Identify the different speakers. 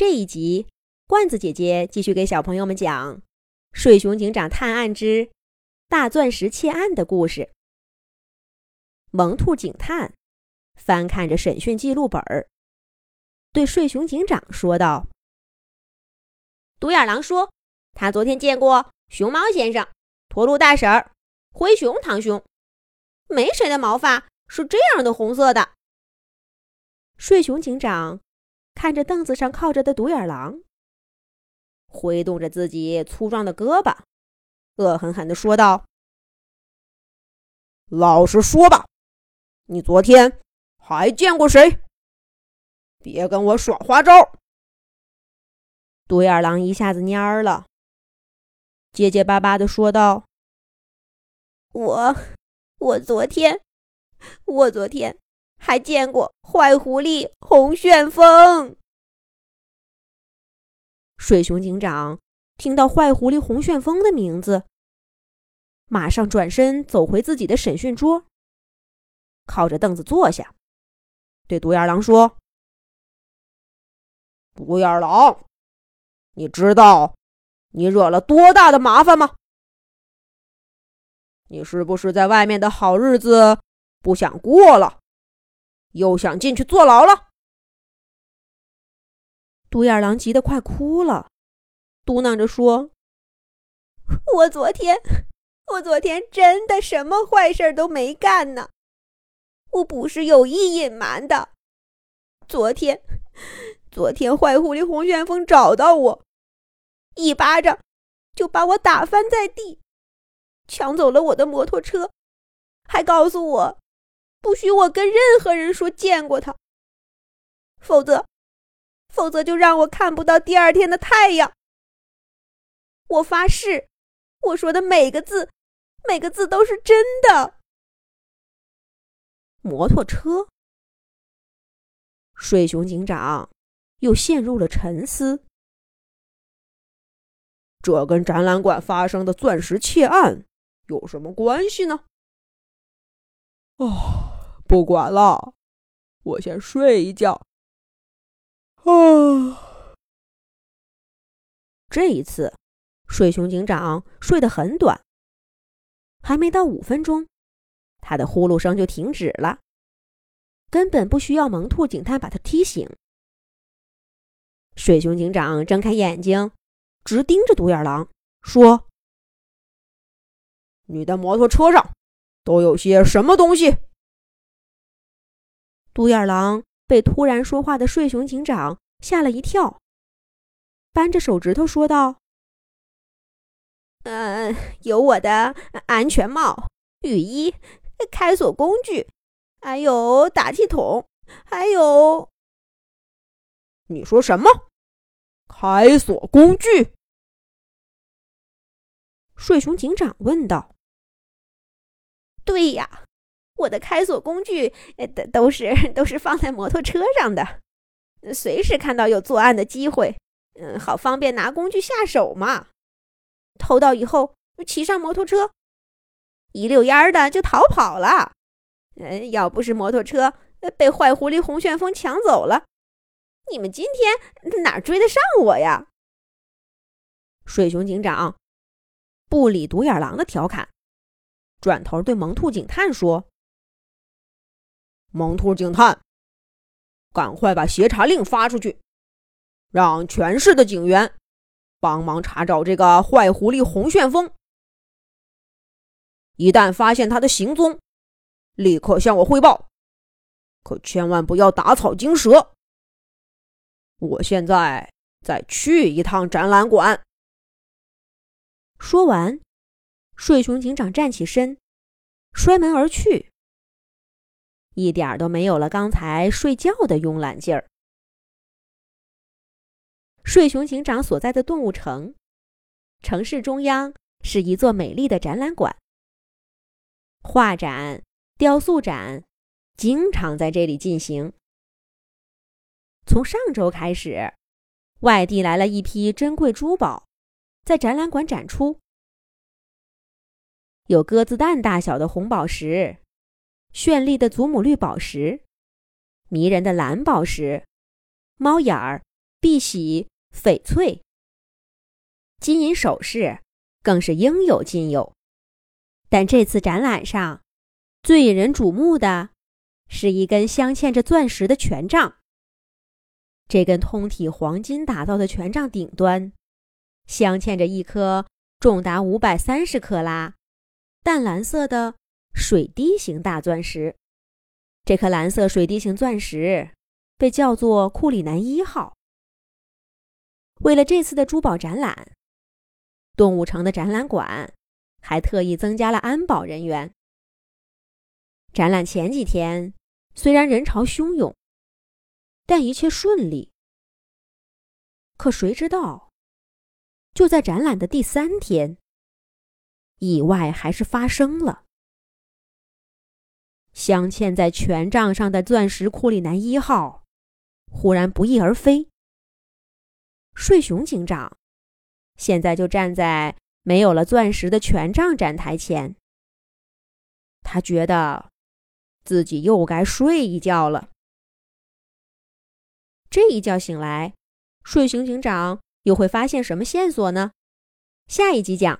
Speaker 1: 这一集，罐子姐姐继续给小朋友们讲《睡熊警长探案之大钻石窃案》的故事。萌兔警探翻看着审讯记录本儿，对睡熊警长说道：“
Speaker 2: 独眼狼说，他昨天见过熊猫先生、驼鹿大婶儿、灰熊堂兄，没谁的毛发是这样的红色的。”
Speaker 1: 睡熊警长。看着凳子上靠着的独眼狼，挥动着自己粗壮的胳膊，恶狠狠地说道：“
Speaker 3: 老实说吧，你昨天还见过谁？别跟我耍花招！”
Speaker 1: 独眼狼一下子蔫了，结结巴巴地说道：“
Speaker 2: 我，我昨天，我昨天。”还见过坏狐狸红旋风。
Speaker 1: 水熊警长听到坏狐狸红旋风的名字，马上转身走回自己的审讯桌，靠着凳子坐下，对独眼狼说：“
Speaker 3: 独眼狼，你知道你惹了多大的麻烦吗？你是不是在外面的好日子不想过了？”又想进去坐牢了，
Speaker 1: 独眼狼急得快哭了，嘟囔着说：“
Speaker 2: 我昨天，我昨天真的什么坏事都没干呢，我不是有意隐瞒的。昨天，昨天坏狐狸红旋风找到我，一巴掌就把我打翻在地，抢走了我的摩托车，还告诉我。”不许我跟任何人说见过他，否则，否则就让我看不到第二天的太阳。我发誓，我说的每个字，每个字都是真的。
Speaker 1: 摩托车，水熊警长又陷入了沉思。
Speaker 3: 这跟展览馆发生的钻石窃案有什么关系呢？哦。不管了，我先睡一觉。啊，
Speaker 1: 这一次，睡熊警长睡得很短，还没到五分钟，他的呼噜声就停止了，根本不需要萌兔警探把他踢醒。睡熊警长睁开眼睛，直盯着独眼狼，说：“
Speaker 3: 你的摩托车上都有些什么东西？”
Speaker 1: 独眼狼被突然说话的睡熊警长吓了一跳，扳着手指头说道：“
Speaker 2: 嗯，有我的安全帽、雨衣、开锁工具，还有打气筒，还有……
Speaker 3: 你说什么？开锁工具？”
Speaker 1: 睡熊警长问道。
Speaker 2: “对呀。”我的开锁工具，呃，都都是都是放在摩托车上的，随时看到有作案的机会，嗯，好方便拿工具下手嘛。偷到以后，骑上摩托车，一溜烟儿的就逃跑了。嗯，要不是摩托车被坏狐狸红旋风抢走了，你们今天哪追得上我呀？
Speaker 1: 水熊警长不理独眼狼的调侃，转头对萌兔警探说。
Speaker 3: 萌兔警探，赶快把协查令发出去，让全市的警员帮忙查找这个坏狐狸红旋风。一旦发现他的行踪，立刻向我汇报，可千万不要打草惊蛇。我现在再去一趟展览馆。
Speaker 1: 说完，睡熊警长站起身，摔门而去。一点都没有了刚才睡觉的慵懒劲儿。睡熊警长所在的动物城，城市中央是一座美丽的展览馆，画展、雕塑展经常在这里进行。从上周开始，外地来了一批珍贵珠宝，在展览馆展出，有鸽子蛋大小的红宝石。绚丽的祖母绿宝石，迷人的蓝宝石，猫眼儿碧玺、翡翠，金银首饰更是应有尽有。但这次展览上，最引人瞩目的是一根镶嵌着钻石的权杖。这根通体黄金打造的权杖顶端，镶嵌着一颗重达五百三十克拉、淡蓝色的水滴形大钻石。这颗蓝色水滴形钻石被叫做库里南一号。为了这次的珠宝展览，动物城的展览馆。还特意增加了安保人员。展览前几天虽然人潮汹涌，但一切顺利。可谁知道，就在展览的第三天，意外还是发生了。镶嵌在权杖上的钻石库里南一号忽然不翼而飞。睡熊警长现在就站在。没有了钻石的权杖展台前，他觉得自己又该睡一觉了。这一觉醒来，睡熊警长又会发现什么线索呢？下一集讲。